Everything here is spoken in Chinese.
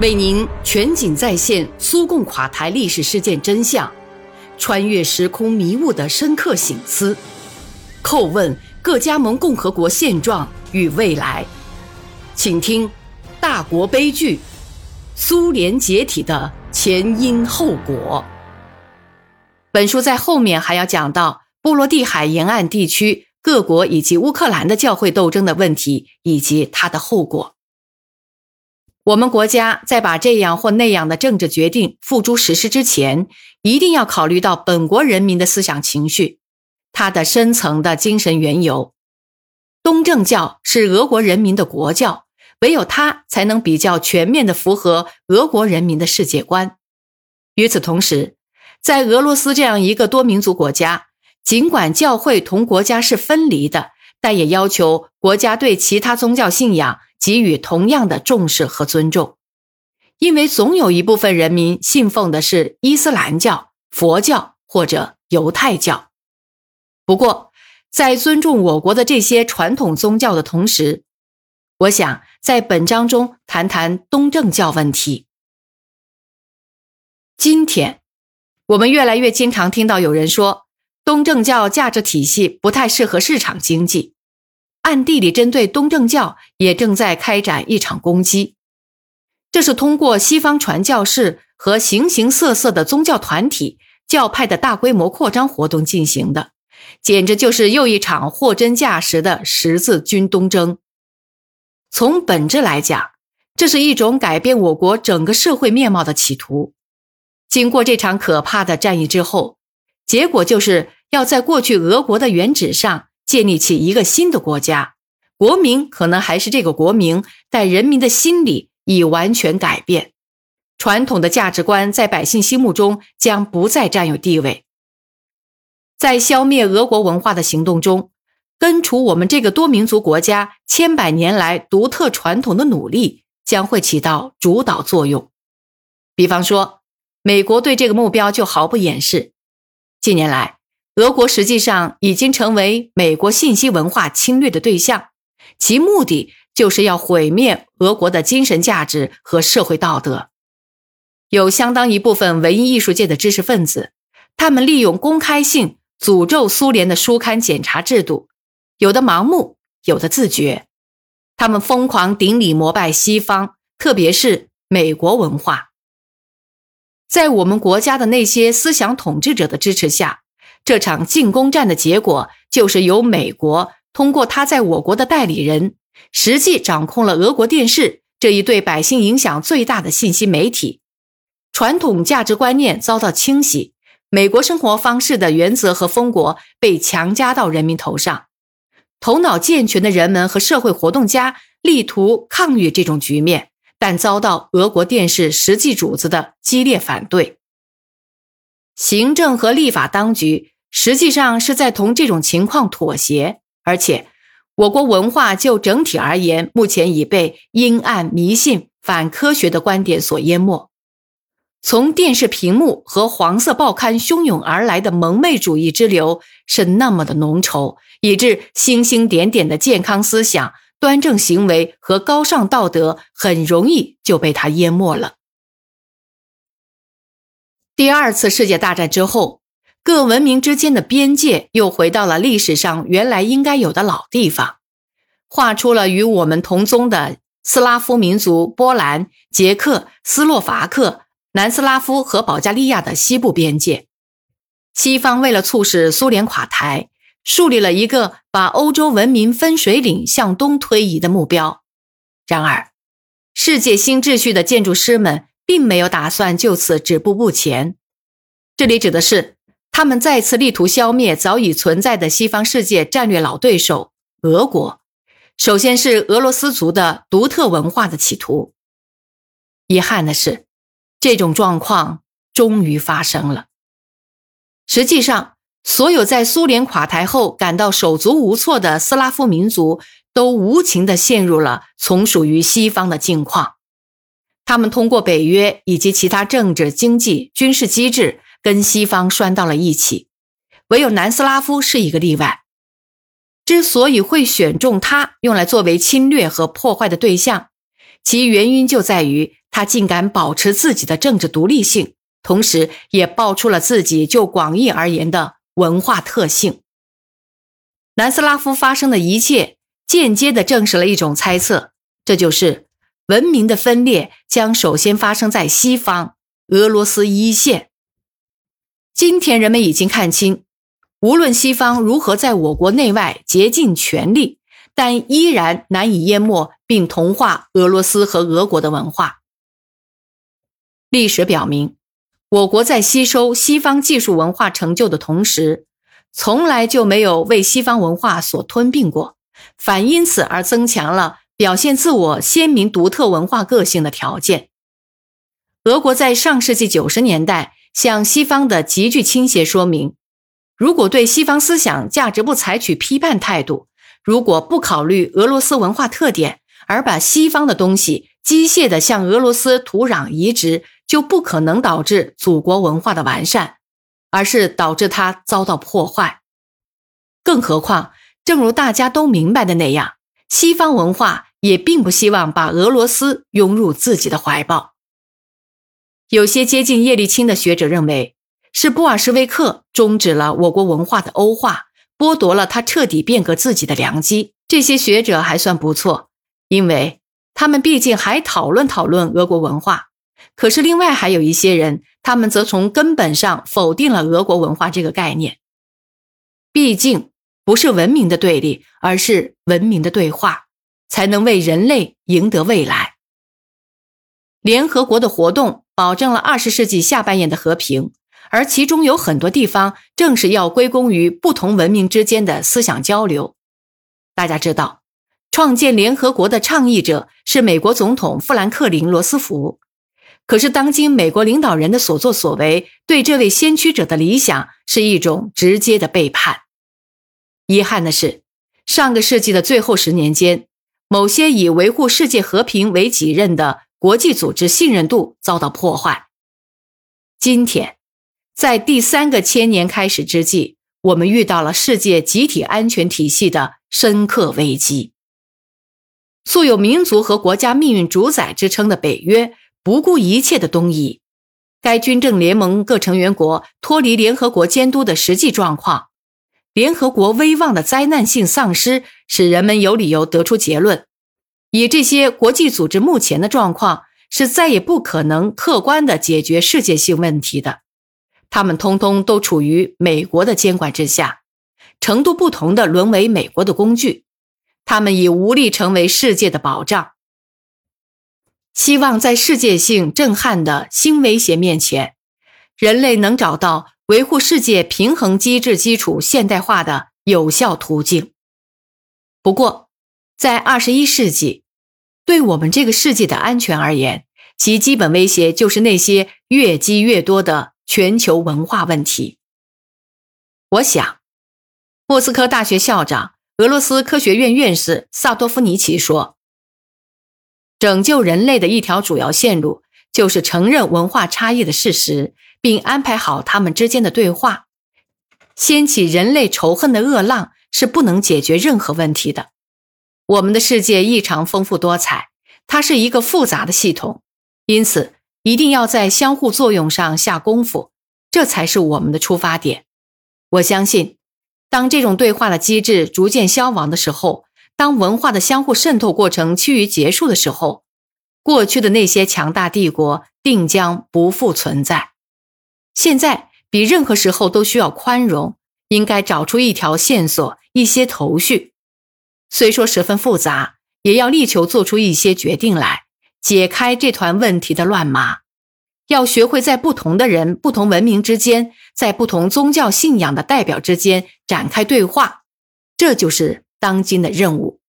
为您全景再现苏共垮台历史事件真相，穿越时空迷雾的深刻醒思，叩问各加盟共和国现状与未来，请听《大国悲剧：苏联解体的前因后果》。本书在后面还要讲到波罗的海沿岸地区各国以及乌克兰的教会斗争的问题以及它的后果。我们国家在把这样或那样的政治决定付诸实施之前，一定要考虑到本国人民的思想情绪，它的深层的精神缘由。东正教是俄国人民的国教，唯有它才能比较全面的符合俄国人民的世界观。与此同时，在俄罗斯这样一个多民族国家，尽管教会同国家是分离的，但也要求国家对其他宗教信仰。给予同样的重视和尊重，因为总有一部分人民信奉的是伊斯兰教、佛教或者犹太教。不过，在尊重我国的这些传统宗教的同时，我想在本章中谈谈东正教问题。今天，我们越来越经常听到有人说，东正教价值体系不太适合市场经济。暗地里针对东正教也正在开展一场攻击，这是通过西方传教士和形形色色的宗教团体、教派的大规模扩张活动进行的，简直就是又一场货真价实的十字军东征。从本质来讲，这是一种改变我国整个社会面貌的企图。经过这场可怕的战役之后，结果就是要在过去俄国的原址上。建立起一个新的国家，国名可能还是这个国名，但人民的心理已完全改变，传统的价值观在百姓心目中将不再占有地位。在消灭俄国文化的行动中，根除我们这个多民族国家千百年来独特传统的努力将会起到主导作用。比方说，美国对这个目标就毫不掩饰。近年来，俄国实际上已经成为美国信息文化侵略的对象，其目的就是要毁灭俄国的精神价值和社会道德。有相当一部分文艺艺术界的知识分子，他们利用公开性诅咒苏联的书刊检查制度，有的盲目，有的自觉。他们疯狂顶礼膜拜西方，特别是美国文化。在我们国家的那些思想统治者的支持下。这场进攻战的结果，就是由美国通过他在我国的代理人，实际掌控了俄国电视这一对百姓影响最大的信息媒体。传统价值观念遭到清洗，美国生活方式的原则和风国被强加到人民头上。头脑健全的人们和社会活动家力图抗御这种局面，但遭到俄国电视实际主子的激烈反对。行政和立法当局。实际上是在同这种情况妥协，而且我国文化就整体而言，目前已被阴暗、迷信、反科学的观点所淹没。从电视屏幕和黄色报刊汹涌而来的蒙昧主义之流是那么的浓稠，以致星星点点的健康思想、端正行为和高尚道德很容易就被他淹没了。第二次世界大战之后。各文明之间的边界又回到了历史上原来应该有的老地方，画出了与我们同宗的斯拉夫民族波兰、捷克斯洛伐克、南斯拉夫和保加利亚的西部边界。西方为了促使苏联垮台，树立了一个把欧洲文明分水岭向东推移的目标。然而，世界新秩序的建筑师们并没有打算就此止步不前。这里指的是。他们再次力图消灭早已存在的西方世界战略老对手俄国，首先是俄罗斯族的独特文化的企图。遗憾的是，这种状况终于发生了。实际上，所有在苏联垮台后感到手足无措的斯拉夫民族，都无情地陷入了从属于西方的境况。他们通过北约以及其他政治、经济、军事机制。跟西方拴到了一起，唯有南斯拉夫是一个例外。之所以会选中他用来作为侵略和破坏的对象，其原因就在于他竟敢保持自己的政治独立性，同时也爆出了自己就广义而言的文化特性。南斯拉夫发生的一切，间接地证实了一种猜测，这就是文明的分裂将首先发生在西方，俄罗斯一线。今天人们已经看清，无论西方如何在我国内外竭尽全力，但依然难以淹没并同化俄罗斯和俄国的文化。历史表明，我国在吸收西方技术文化成就的同时，从来就没有为西方文化所吞并过，反因此而增强了表现自我鲜明独特文化个性的条件。俄国在上世纪九十年代。向西方的急剧倾斜说明，如果对西方思想价值不采取批判态度，如果不考虑俄罗斯文化特点，而把西方的东西机械地向俄罗斯土壤移植，就不可能导致祖国文化的完善，而是导致它遭到破坏。更何况，正如大家都明白的那样，西方文化也并不希望把俄罗斯拥入自己的怀抱。有些接近叶利钦的学者认为，是布尔什维克终止了我国文化的欧化，剥夺了他彻底变革自己的良机。这些学者还算不错，因为他们毕竟还讨论讨论俄国文化。可是，另外还有一些人，他们则从根本上否定了俄国文化这个概念。毕竟，不是文明的对立，而是文明的对话，才能为人类赢得未来。联合国的活动。保证了二十世纪下半叶的和平，而其中有很多地方正是要归功于不同文明之间的思想交流。大家知道，创建联合国的倡议者是美国总统富兰克林·罗斯福。可是，当今美国领导人的所作所为，对这位先驱者的理想是一种直接的背叛。遗憾的是，上个世纪的最后十年间，某些以维护世界和平为己任的。国际组织信任度遭到破坏。今天，在第三个千年开始之际，我们遇到了世界集体安全体系的深刻危机。素有民族和国家命运主宰之称的北约，不顾一切的东移。该军政联盟各成员国脱离联合国监督的实际状况，联合国威望的灾难性丧失，使人们有理由得出结论。以这些国际组织目前的状况，是再也不可能客观的解决世界性问题的。他们通通都处于美国的监管之下，程度不同的沦为美国的工具。他们已无力成为世界的保障。希望在世界性震撼的新威胁面前，人类能找到维护世界平衡机制基础现代化的有效途径。不过，在二十一世纪。对我们这个世界的安全而言，其基本威胁就是那些越积越多的全球文化问题。我想，莫斯科大学校长、俄罗斯科学院院士萨多夫尼奇说：“拯救人类的一条主要线路，就是承认文化差异的事实，并安排好他们之间的对话。掀起人类仇恨的恶浪是不能解决任何问题的。”我们的世界异常丰富多彩，它是一个复杂的系统，因此一定要在相互作用上下功夫，这才是我们的出发点。我相信，当这种对话的机制逐渐消亡的时候，当文化的相互渗透过程趋于结束的时候，过去的那些强大帝国定将不复存在。现在比任何时候都需要宽容，应该找出一条线索，一些头绪。虽说十分复杂，也要力求做出一些决定来，解开这团问题的乱麻。要学会在不同的人、不同文明之间，在不同宗教信仰的代表之间展开对话，这就是当今的任务。